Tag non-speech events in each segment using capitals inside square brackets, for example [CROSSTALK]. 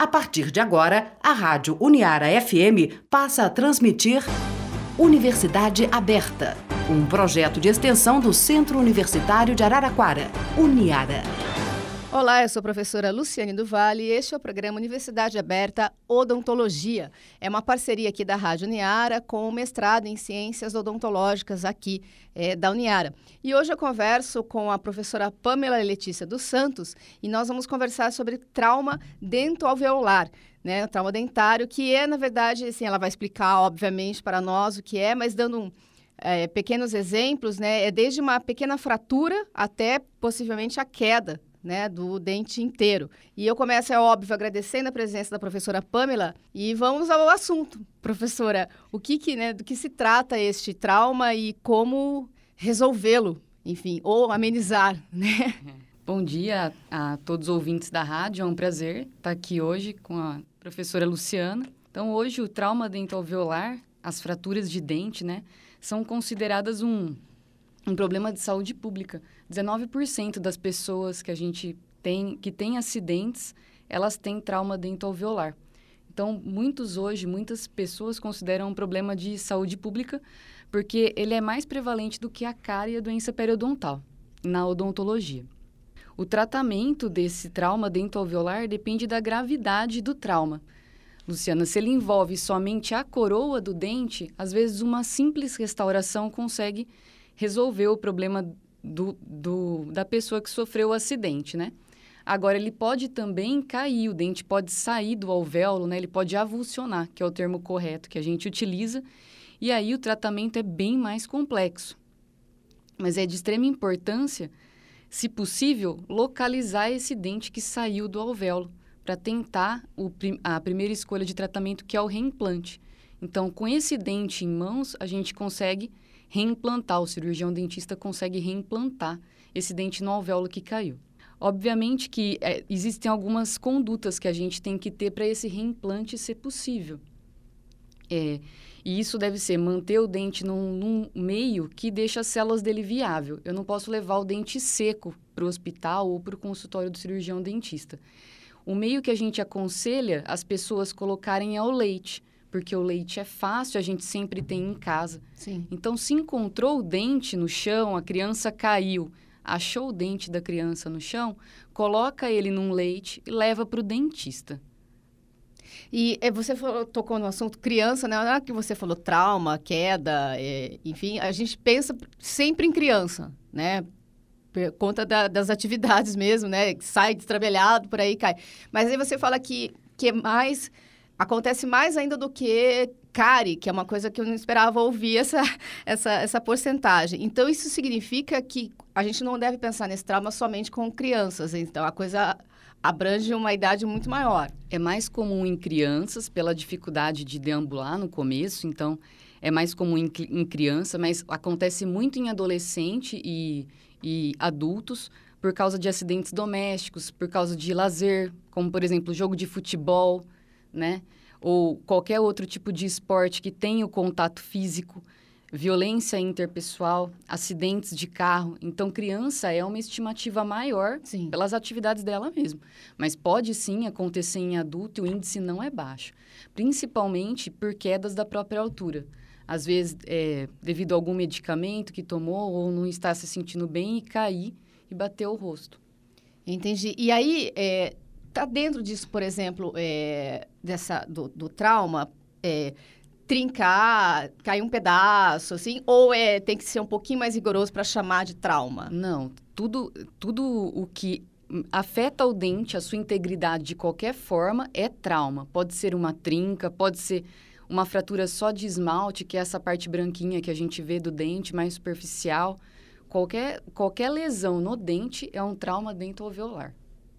A partir de agora, a Rádio Uniara FM passa a transmitir Universidade Aberta, um projeto de extensão do Centro Universitário de Araraquara, Uniara. Olá, eu sou a professora Luciane Duvalle e este é o programa Universidade Aberta Odontologia. É uma parceria aqui da Rádio Uniara com o mestrado em Ciências Odontológicas aqui é, da Uniara. E hoje eu converso com a professora Pamela Letícia dos Santos e nós vamos conversar sobre trauma dentoalveolar. Né, trauma dentário, que é, na verdade, assim, ela vai explicar, obviamente, para nós o que é, mas dando um, é, pequenos exemplos, né, é desde uma pequena fratura até possivelmente a queda né, do dente inteiro. E eu começo, é óbvio, agradecendo a presença da professora Pamela e vamos ao assunto. Professora, o que, que né, do que se trata este trauma e como resolvê-lo, enfim, ou amenizar, né? [LAUGHS] Bom dia a todos os ouvintes da rádio, é um prazer estar aqui hoje com a professora Luciana. Então, hoje o trauma dentalveolar, as fraturas de dente, né, são consideradas um, um problema de saúde pública 19% das pessoas que a gente tem, que têm acidentes, elas têm trauma dentalveolar. Então, muitos hoje, muitas pessoas consideram um problema de saúde pública, porque ele é mais prevalente do que a cárie e a doença periodontal, na odontologia. O tratamento desse trauma dentalveolar depende da gravidade do trauma. Luciana, se ele envolve somente a coroa do dente, às vezes uma simples restauração consegue resolver o problema do, do, da pessoa que sofreu o acidente, né? Agora, ele pode também cair, o dente pode sair do alvéolo, né? Ele pode avulsionar, que é o termo correto que a gente utiliza. E aí o tratamento é bem mais complexo. Mas é de extrema importância, se possível, localizar esse dente que saiu do alvéolo para tentar o, a primeira escolha de tratamento, que é o reimplante. Então, com esse dente em mãos, a gente consegue reimplantar, o cirurgião dentista consegue reimplantar esse dente no alvéolo que caiu. Obviamente que é, existem algumas condutas que a gente tem que ter para esse reimplante ser possível. É, e isso deve ser manter o dente num, num, meio que deixa as células dele viável. Eu não posso levar o dente seco para o hospital ou para o consultório do cirurgião dentista. O meio que a gente aconselha as pessoas colocarem é o leite porque o leite é fácil, a gente sempre tem em casa. Sim. Então, se encontrou o dente no chão, a criança caiu, achou o dente da criança no chão, coloca ele num leite e leva para o dentista. E é, você falou, tocou no assunto criança, né? Na hora que você falou trauma, queda, é, enfim, a gente pensa sempre em criança, né? Por conta da, das atividades mesmo, né? Sai destrabelhado, por aí cai. Mas aí você fala que, que é mais acontece mais ainda do que CARI, que é uma coisa que eu não esperava ouvir essa, [LAUGHS] essa, essa porcentagem. Então, isso significa que a gente não deve pensar nesse trauma somente com crianças. Então, a coisa abrange uma idade muito maior. É mais comum em crianças, pela dificuldade de deambular no começo. Então, é mais comum em, em criança, mas acontece muito em adolescente e, e adultos por causa de acidentes domésticos, por causa de lazer, como, por exemplo, jogo de futebol, né? Ou qualquer outro tipo de esporte que tenha o contato físico, violência interpessoal, acidentes de carro. Então, criança é uma estimativa maior sim. pelas atividades dela mesmo. Mas pode sim acontecer em adulto e o índice não é baixo. Principalmente por quedas da própria altura. Às vezes, é, devido a algum medicamento que tomou ou não está se sentindo bem e cair e bater o rosto. Entendi. E aí, é, Está dentro disso, por exemplo, é, dessa, do, do trauma, é, trincar, cair um pedaço, assim, ou é, tem que ser um pouquinho mais rigoroso para chamar de trauma? Não, tudo, tudo o que afeta o dente, a sua integridade de qualquer forma, é trauma. Pode ser uma trinca, pode ser uma fratura só de esmalte, que é essa parte branquinha que a gente vê do dente, mais superficial. Qualquer, qualquer lesão no dente é um trauma dentoalveolar.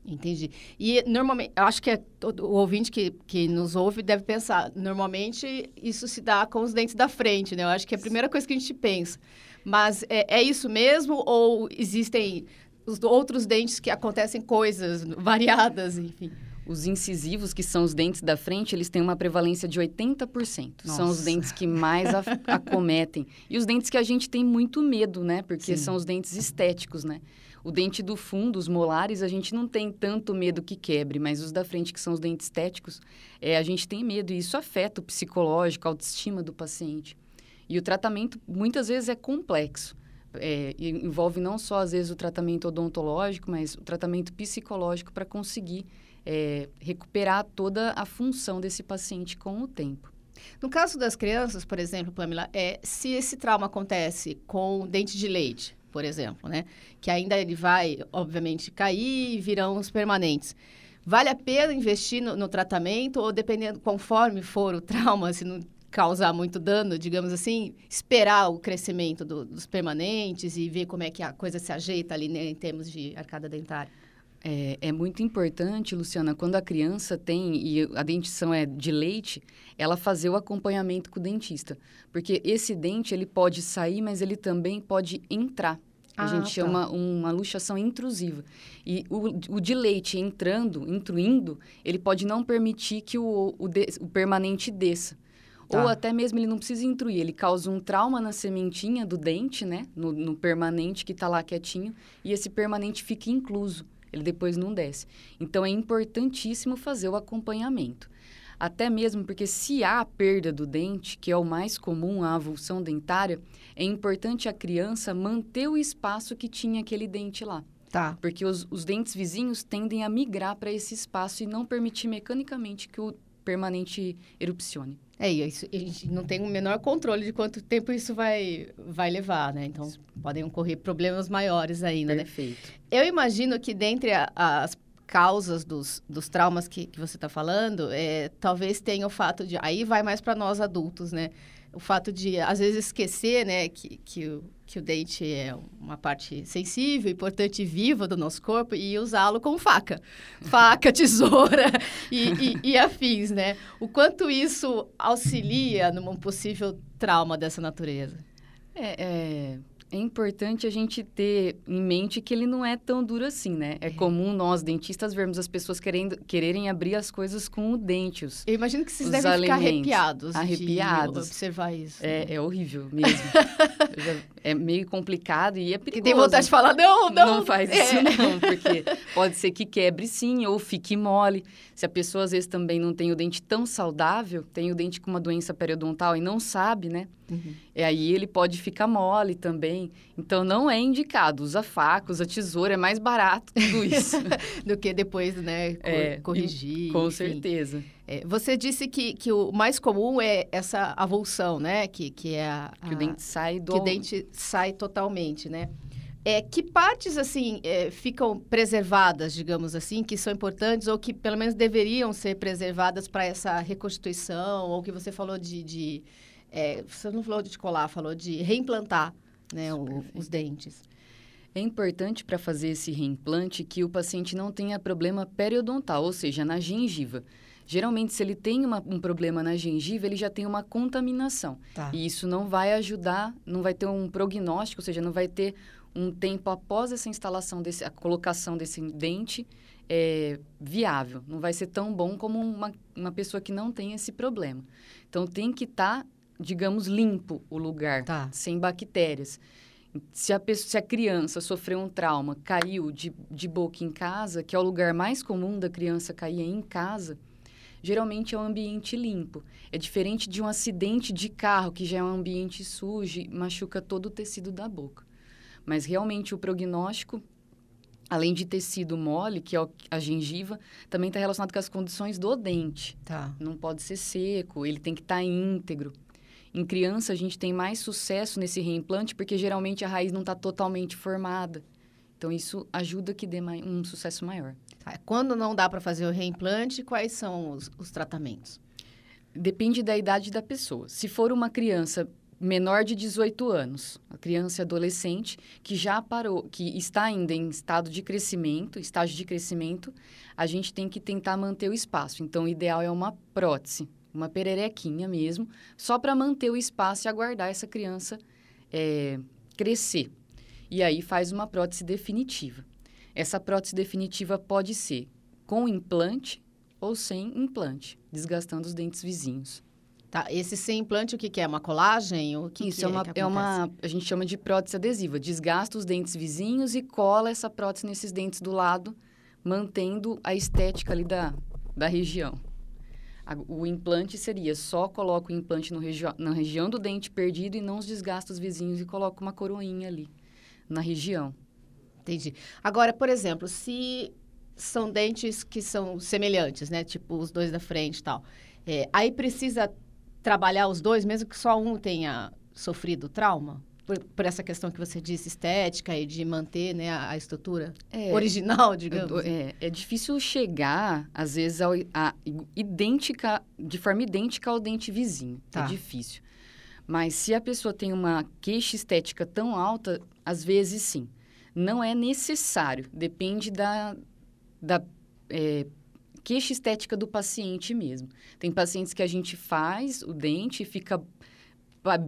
Entendi. E normalmente, acho que é todo, o ouvinte que, que nos ouve deve pensar, normalmente isso se dá com os dentes da frente, né? Eu acho que é a primeira coisa que a gente pensa. Mas é, é isso mesmo ou existem os outros dentes que acontecem coisas variadas, enfim? Os incisivos, que são os dentes da frente, eles têm uma prevalência de 80%. Nossa. São os dentes que mais acometem. E os dentes que a gente tem muito medo, né? Porque Sim. são os dentes estéticos, né? O dente do fundo, os molares, a gente não tem tanto medo que quebre, mas os da frente, que são os dentes estéticos, é, a gente tem medo e isso afeta o psicológico, a autoestima do paciente. E o tratamento, muitas vezes, é complexo. É, envolve não só, às vezes, o tratamento odontológico, mas o tratamento psicológico para conseguir é, recuperar toda a função desse paciente com o tempo. No caso das crianças, por exemplo, Pamela, é, se esse trauma acontece com dente de leite, por exemplo, né? Que ainda ele vai, obviamente, cair e virão os permanentes. Vale a pena investir no, no tratamento ou dependendo, conforme for o trauma, se não causar muito dano, digamos assim, esperar o crescimento do, dos permanentes e ver como é que a coisa se ajeita ali né, em termos de arcada dentária? É, é, muito importante, Luciana, quando a criança tem, e a dentição é de leite, ela fazer o acompanhamento com o dentista. Porque esse dente, ele pode sair, mas ele também pode entrar. A ah, gente tá. chama uma luxação intrusiva. E o, o, de leite entrando, intruindo, ele pode não permitir que o, o, de, o permanente desça. Tá. Ou até mesmo ele não precisa intruir, ele causa um trauma na sementinha do dente, né? No, no permanente que está lá quietinho, e esse permanente fica incluso ele depois não desce. Então é importantíssimo fazer o acompanhamento. Até mesmo porque se há perda do dente, que é o mais comum, a avulsão dentária, é importante a criança manter o espaço que tinha aquele dente lá. Tá. Porque os, os dentes vizinhos tendem a migrar para esse espaço e não permitir mecanicamente que o permanente erupcione. É, isso, a gente não tem o menor controle de quanto tempo isso vai, vai levar, né? Então, isso. podem ocorrer problemas maiores ainda, né? Perfeito. né? Eu imagino que dentre a, as causas dos, dos traumas que, que você está falando, é, talvez tenha o fato de... Aí vai mais para nós adultos, né? O fato de, às vezes, esquecer, né? Que, que que o dente é uma parte sensível, importante e viva do nosso corpo e usá-lo como faca. [LAUGHS] Faca, tesoura [LAUGHS] e, e, e, afins, né? O quanto isso auxilia num possível trauma dessa natureza? É, é, é importante a gente ter em mente que ele não é tão duro assim, né? É, é. comum nós, dentistas, vermos as pessoas querendo, quererem abrir as coisas com o dente. Os, Eu imagino que vocês devem alimentos. ficar arrepiados. Arrepiados. observar isso. É, né? é horrível mesmo. [LAUGHS] já, é meio complicado e é perigoso. E tem vontade de falar, não, não. Não faz é. isso não, porque pode ser que quebre sim ou fique mole. Se a pessoa, às vezes, também não tem o dente tão saudável, tem o dente com uma doença periodontal e não sabe, né? Uhum. E aí ele pode ficar mole também. Então não é indicado. Usa faca, usa tesoura, é mais barato tudo isso. [LAUGHS] Do que depois, né, cor é, corrigir. Com enfim. certeza. É, você disse que, que o mais comum é essa avulsão, né? Que, que é a, a, Que o dente sai do... Que o dente sai totalmente, né? É, que partes, assim, é, ficam preservadas, digamos assim, que são importantes ou que pelo menos deveriam ser preservadas para essa reconstituição, ou que você falou de, de é, você não falou de colar, falou de reimplantar né, o, os dentes. É importante para fazer esse reimplante que o paciente não tenha problema periodontal, ou seja, na gengiva. Geralmente, se ele tem uma, um problema na gengiva, ele já tem uma contaminação. Tá. E isso não vai ajudar, não vai ter um prognóstico, ou seja, não vai ter um tempo após essa instalação, desse, a colocação desse dente é, viável. Não vai ser tão bom como uma, uma pessoa que não tem esse problema. Então, tem que estar tá digamos, limpo o lugar, tá. sem bactérias. Se a, pessoa, se a criança sofreu um trauma, caiu de, de boca em casa, que é o lugar mais comum da criança cair em casa, geralmente é um ambiente limpo. É diferente de um acidente de carro, que já é um ambiente sujo, machuca todo o tecido da boca. Mas realmente o prognóstico, além de tecido mole, que é a gengiva, também está relacionado com as condições do dente. Tá. Não pode ser seco, ele tem que estar tá íntegro. Em criança, a gente tem mais sucesso nesse reimplante porque geralmente a raiz não está totalmente formada. Então, isso ajuda que dê um sucesso maior. Tá. Quando não dá para fazer o reimplante, quais são os, os tratamentos? Depende da idade da pessoa. Se for uma criança menor de 18 anos, a criança e adolescente que já parou, que está ainda em estado de crescimento, estágio de crescimento, a gente tem que tentar manter o espaço. Então, o ideal é uma prótese, uma pererequinha mesmo, só para manter o espaço e aguardar essa criança é, crescer. E aí faz uma prótese definitiva. Essa prótese definitiva pode ser com implante ou sem implante, desgastando os dentes vizinhos. Tá, esse sem implante, o que, que é? Uma colagem? O que Isso que é, uma, é uma. A gente chama de prótese adesiva. Desgasta os dentes vizinhos e cola essa prótese nesses dentes do lado, mantendo a estética ali da, da região. A, o implante seria só coloca o implante no regi na região do dente perdido e não os desgasta os vizinhos e coloca uma coroinha ali na região. Entendi. Agora, por exemplo, se são dentes que são semelhantes, né? Tipo os dois da frente e tal. É, aí precisa trabalhar os dois, mesmo que só um tenha sofrido trauma? Por, por essa questão que você disse, estética e de manter né, a, a estrutura É, original, digamos. É, é difícil chegar, às vezes, ao, a, idêntica, de forma idêntica ao dente vizinho. Tá. É difícil. Mas se a pessoa tem uma queixa estética tão alta, às vezes sim. Não é necessário, depende da, da é, queixa estética do paciente mesmo. Tem pacientes que a gente faz o dente e fica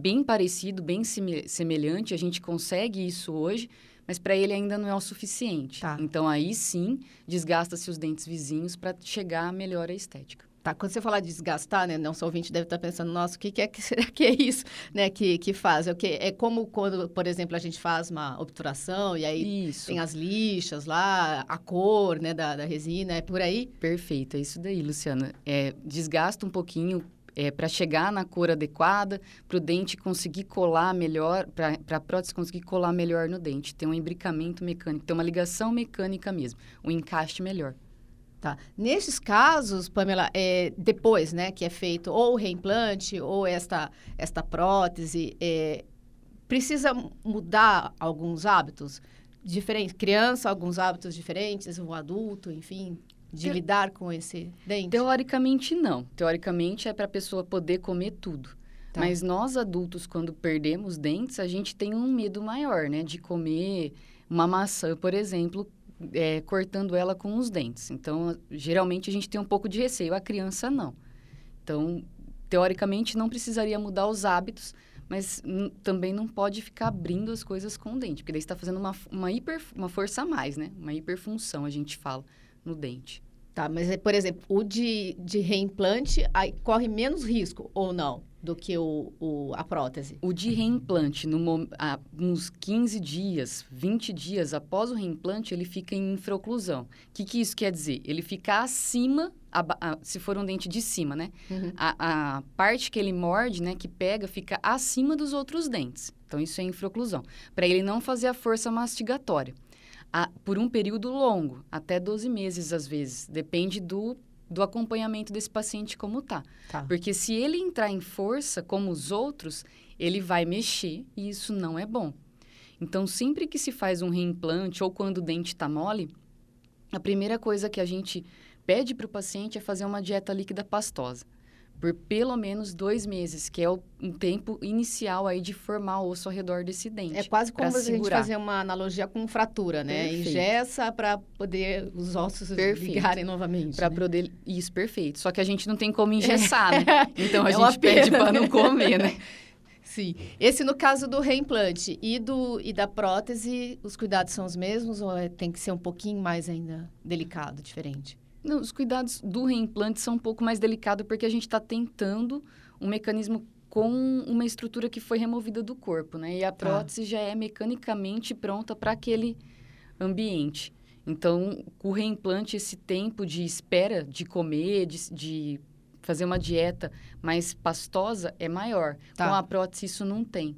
bem parecido, bem seme- semelhante, a gente consegue isso hoje, mas para ele ainda não é o suficiente. Tá. Então aí sim, desgasta-se os dentes vizinhos para chegar a melhor a estética. Tá, quando você falar de desgastar, né, nosso ouvinte deve estar pensando, nossa, o que, que é que [LAUGHS] será que é isso, né, que, que faz? É, o que, é como quando, por exemplo, a gente faz uma obturação e aí Isso. tem as lixas lá, a cor, né, da, da resina, é por aí? Perfeito, é isso daí, Luciana. É, desgasta um pouquinho é, para chegar na cor adequada, para o dente conseguir colar melhor, para a prótese conseguir colar melhor no dente. Tem um imbricamento mecânico, tem uma ligação mecânica mesmo, um encaixe melhor. Tá. Nesses casos, Pamela, é, depois, né, que é feito ou o reimplante ou esta, esta prótese, é, precisa mudar alguns hábitos diferentes? Criança, alguns hábitos diferentes, o adulto, enfim, de Te- lidar com esse dente? Teoricamente, não. Teoricamente, é para a pessoa poder comer tudo. Tá. Mas nós adultos, quando perdemos dentes, a gente tem um medo maior, né? De comer uma maçã, por exemplo, é, cortando ela com os dentes. Então, geralmente, a gente tem um pouco de receio. A criança, não. Então, teoricamente, não precisaria mudar os hábitos, mas também não pode ficar abrindo as coisas com o dente, porque daí está fazendo uma, uma, hiper, uma força a mais, né? Uma hiperfunção, a gente fala, no dente. Tá, mas, é, por exemplo, o de, de reimplante aí corre menos risco ou não do que o, o, a prótese? O de reimplante, no, há uns 15 dias, 20 dias após o reimplante, ele fica em infraoclusão. O que, que isso quer dizer? Ele fica acima, aba- a- se for um dente de cima, né? Uhum. A, a parte que ele morde, né, que pega, fica acima dos outros dentes. Então, isso é infraoclusão. Para ele não fazer a força mastigatória. A- por um período longo, até 12 meses às vezes. Depende do, do acompanhamento desse paciente como tá. Tá. Porque se ele entrar em força, como os outros, ele vai mexer e isso não é bom. Então, sempre que se faz um reimplante ou quando o dente está mole, a primeira coisa que a gente pede para o paciente é fazer uma dieta líquida pastosa. Por pelo menos dois meses, que é o um tempo inicial aí de formar osso ao redor desse dente. É quase como a gente fazer uma analogia com fratura, né? Perfeito. Engessa para poder os ossos Perfeito. ligarem novamente. Para né? poder... Isso, perfeito. Só que a gente não tem como [LAUGHS] engessar, né? Então, a É gente pede pena, para não né? comer, né? [LAUGHS] Sim. Esse no caso do reimplante e, do, e da prótese, os cuidados são os mesmos ou é- tem que ser um pouquinho mais ainda delicado, diferente? Não, os cuidados do reimplante são um pouco mais delicados porque a gente está tentando um mecanismo com uma estrutura que foi removida do corpo, né? E a prótese já é mecanicamente pronta para aquele ambiente. Então, com o reimplante, esse tempo de espera de comer, de, de fazer uma dieta mais pastosa é maior. Tá. Com a prótese, isso não tem.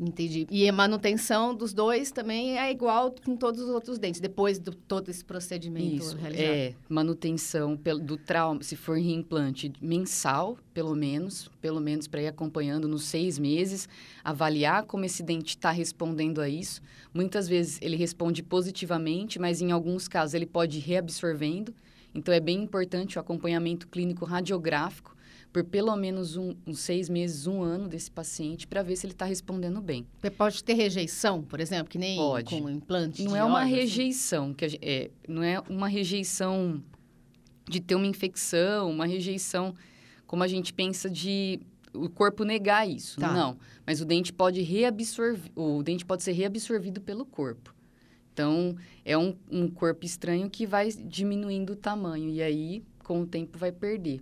Entendi. E a manutenção dos dois também é igual com todos os outros dentes, depois de todo esse procedimento Isso, realizado. é manutenção do trauma, se for reimplante mensal, pelo menos, pelo menos para ir acompanhando nos seis meses, avaliar como esse dente está respondendo a isso. Muitas vezes ele responde positivamente, mas em alguns casos ele pode ir reabsorvendo. Então é bem importante o acompanhamento clínico radiográfico por pelo menos um, uns seis meses, um ano desse paciente, para ver se ele está respondendo bem. Você pode ter rejeição, por exemplo, que nem Pode. com implante Não é uma órgãos, assim? rejeição, que a gen- é, não é uma rejeição de ter uma infecção, uma rejeição como a gente pensa de o corpo negar isso. Tá. Não, mas o dente pode reabsorver, o dente pode ser reabsorvido pelo corpo. Então, é um, um corpo estranho que vai diminuindo o tamanho e aí, com o tempo, vai perder.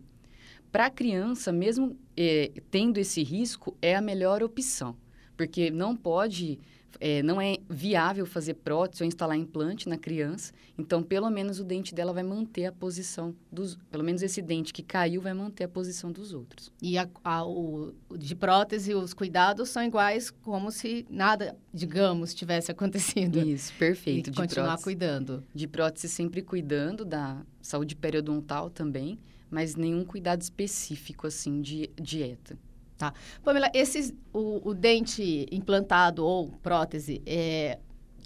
Para a criança, mesmo é, tendo esse risco, é a melhor opção, porque não pode é, não é viável fazer prótese ou instalar implante na criança, então pelo menos o dente dela vai manter a posição dos, pelo menos esse dente que caiu vai manter a posição dos outros. E a, a, o de prótese os cuidados são iguais como se nada, digamos, tivesse [LAUGHS] acontecido. Isso, perfeito. E de continuar prótese, cuidando. De prótese sempre cuidando da saúde periodontal também, mas nenhum cuidado específico assim de dieta. Tá. Pamela, esses, o, o dente implantado ou prótese, é,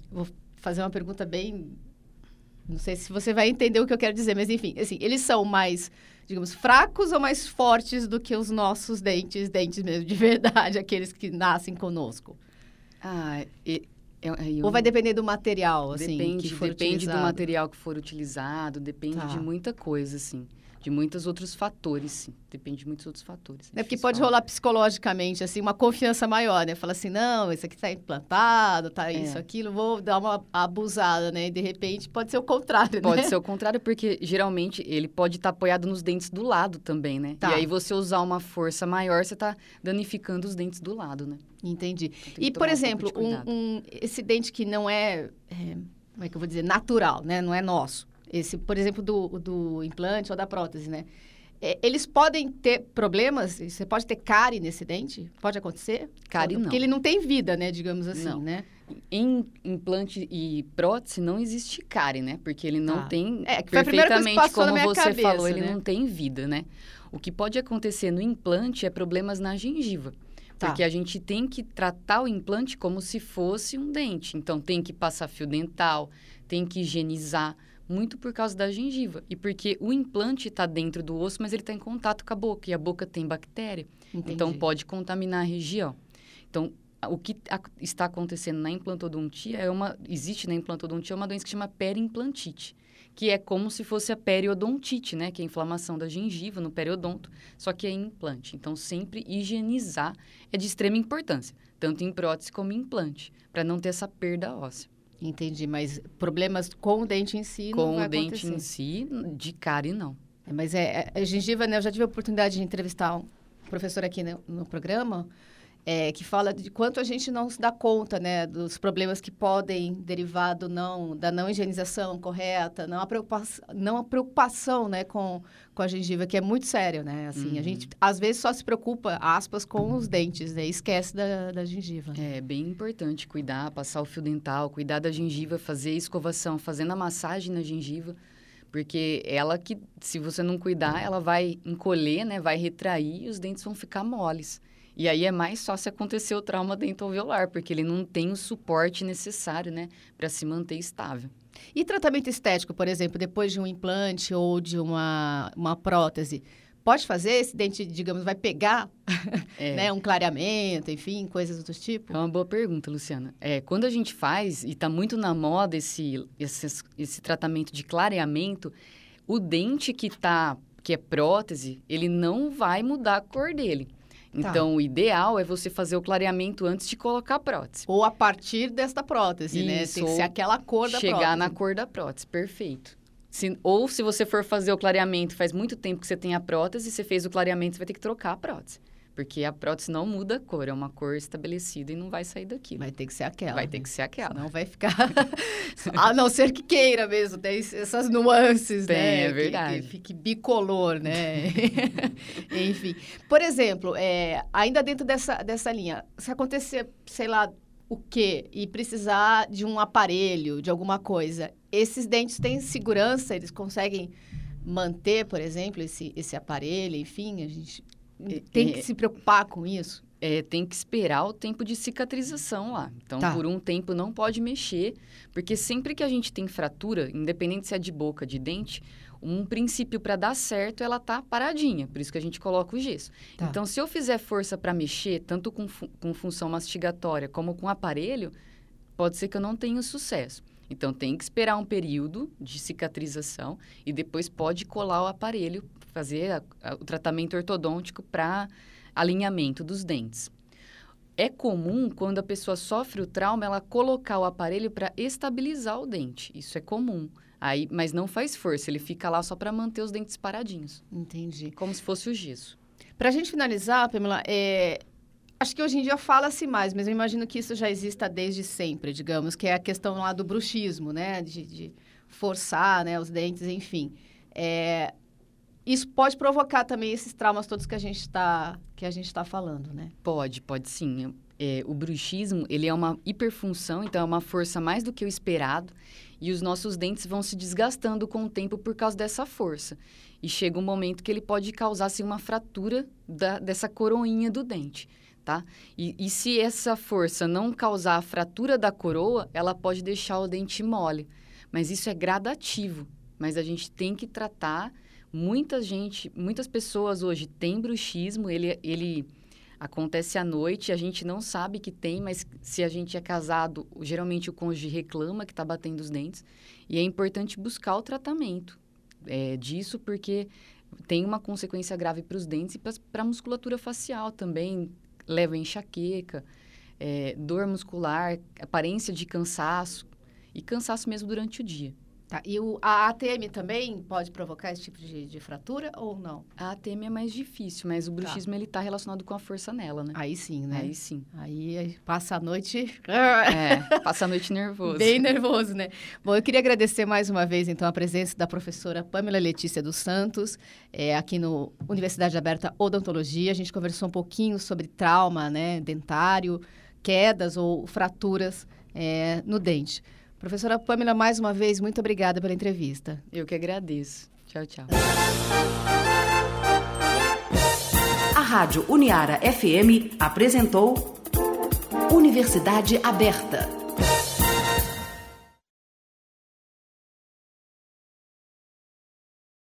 vou fazer uma pergunta bem. Não sei se você vai entender o que eu quero dizer, mas enfim, assim, eles são mais, digamos, fracos ou mais fortes do que os nossos dentes, dentes mesmo, de [LAUGHS] verdade, aqueles que nascem conosco? Ah, e, eu, eu, ou vai depender do material, assim, depende, que for Depende utilizado. do material que for utilizado, depende tá. de muita coisa, assim de muitos outros fatores, sim. Depende de muitos outros fatores. É, é porque pode falar. rolar psicologicamente, assim, uma confiança maior, né? Fala assim, não, esse aqui está implantado, tá é. isso, aquilo, vou dar uma abusada, né? E de repente pode ser o contrário, pode né? Pode ser o contrário, porque geralmente ele pode estar tá apoiado nos dentes do lado também, né? Tá. E aí você usar uma força maior, você está danificando os dentes do lado, né? Entendi. Então, e, por exemplo, um, um, esse dente que não é, é, como é que eu vou dizer, natural, né? Não é nosso esse, por exemplo, do, do implante ou da prótese, né? É, eles podem ter problemas? Você pode ter cárie nesse dente? Pode acontecer? Cárie não. Porque ele não tem vida, né? Digamos assim, não. né? Em implante e prótese não existe cárie, né? Porque ele não ah. tem é, que perfeitamente como você cabeça, falou, ele né? não tem vida, né? O que pode acontecer no implante é problemas na gengiva. Tá. Porque a gente tem que tratar o implante como se fosse um dente. Então, tem que passar fio dental, tem que higienizar, muito por causa da gengiva. E porque o implante está dentro do osso, mas ele está em contato com a boca. E a boca tem bactéria. Entendi. Então, pode contaminar a região. Então, o que está acontecendo na implantodontia é uma... Existe na implantodontia uma doença que chama periimplantite. Que é como se fosse a periodontite, né? Que é a inflamação da gengiva no periodonto, só que é implante. Então, sempre higienizar é de extrema importância. Tanto em prótese como em implante. Para não ter essa perda óssea. Entendi, mas problemas com o dente em si com não vai Com o dente em si, de cárie, não. É, mas é, é, gengiva, né? Eu já tive a oportunidade de entrevistar um professor aqui no, no programa é, que fala de quanto a gente não se dá conta, né, dos problemas que podem derivar do não, da não higienização correta, não a preocupação, não a preocupação, né, com, com a gengiva, que é muito sério, né, assim, uhum. a gente às vezes só se preocupa, aspas, com os dentes, né, esquece da, da gengiva. É bem importante cuidar, passar o fio dental, cuidar da gengiva, fazer escovação, fazendo a massagem na gengiva, porque ela que, se você não cuidar, ela vai encolher, né, vai retrair e os dentes vão ficar moles. E aí é mais fácil acontecer o trauma dentoalveolar, porque ele não tem o suporte necessário, né, para se manter estável. E tratamento estético, por exemplo, depois de um implante ou de uma, uma prótese, pode fazer? Esse dente, digamos, vai pegar [LAUGHS] é. né, um clareamento, enfim, coisas do tipo? É uma boa pergunta, Luciana. É, quando a gente faz, e está muito na moda esse, esse, esse tratamento de clareamento, o dente que tá, que é prótese, ele não vai mudar a cor dele. Tá. Então, o ideal é você fazer o clareamento antes de colocar a prótese. Ou a partir desta prótese, Isso, né? Tem que ser aquela cor da chegar prótese. Chegar na cor da prótese, perfeito. Se, ou se você for fazer o clareamento, faz muito tempo que você tem a prótese, você fez o clareamento, você vai ter que trocar a prótese. Porque a prótese não muda a cor, é uma cor estabelecida e não vai sair daqui. Vai ter que ser aquela. Vai ter que ser aquela. Não vai ficar. [LAUGHS] a não ser que queira mesmo, tem essas nuances, tem, né? É verdade. Que, que fique bicolor, né? [LAUGHS] Enfim. Por exemplo, é, ainda dentro dessa, dessa linha, se acontecer, sei lá, o quê? E precisar de um aparelho, de alguma coisa, esses dentes têm segurança? Eles conseguem manter, por exemplo, esse, esse aparelho? Enfim, a gente tem que se preocupar com isso? É, tem que esperar o tempo de cicatrização lá. Então, tá. por um tempo não pode mexer, porque sempre que a gente tem fratura, independente se é de boca, de dente, um princípio para dar certo ela tá paradinha, por isso que a gente coloca o gesso. Tá. Então, se eu fizer força para mexer, tanto com, fu com função mastigatória como com aparelho, pode ser que eu não tenha sucesso. Então, tem que esperar um período de cicatrização e depois pode colar o aparelho, fazer a, a, o tratamento ortodôntico para alinhamento dos dentes. É comum, quando a pessoa sofre o trauma, ela colocar o aparelho para estabilizar o dente. Isso é comum. Aí, mas não faz força, ele fica lá só para manter os dentes paradinhos. Entendi. Como se fosse o gesso. Para a gente finalizar, Pamela, é, acho que hoje em dia fala-se mais, mas eu imagino que isso já exista desde sempre, digamos, que é a questão lá do bruxismo, né? De, de forçar né, os dentes, enfim. É, isso pode provocar também esses traumas todos que a gente está que a gente está falando, né? Pode, pode sim. É, o bruxismo ele é uma hiperfunção, então é uma força mais do que o esperado e os nossos dentes vão se desgastando com o tempo por causa dessa força. E chega um momento que ele pode causar assim, uma fratura da, dessa coroinha do dente. Tá? E, e se essa força não causar a fratura da coroa, ela pode deixar o dente mole. Mas isso é gradativo. Mas a gente tem que tratar. Muita gente, muitas pessoas hoje têm bruxismo, ele, ele acontece à noite, a gente não sabe que tem, mas se a gente é casado, geralmente o cônjuge reclama que está batendo os dentes. E é importante buscar o tratamento é, disso, porque tem uma consequência grave para os dentes e para a musculatura facial também. Leva enxaqueca, é, dor muscular, aparência de cansaço e cansaço mesmo durante o dia. Tá. E o, a ATM também pode provocar esse tipo de, de fratura ou não? A ATM é mais difícil, mas o tá. bruxismo tá. ele está relacionado com a força nela, né? Aí sim, né? Aí sim. Aí passa a noite... [LAUGHS] é, passa a noite nervoso. Bem nervoso, né? Bom, eu queria agradecer mais uma vez, então, a presença da professora Pamela Letícia dos Santos, é, aqui no Universidade Aberta Odontologia. A gente conversou um pouquinho sobre trauma, né, dentário, quedas ou fraturas é, no dente. Professora Pamela, mais uma vez, muito obrigada pela entrevista. Eu que agradeço. Tchau, tchau. A Rádio Uniara FM apresentou Universidade Aberta.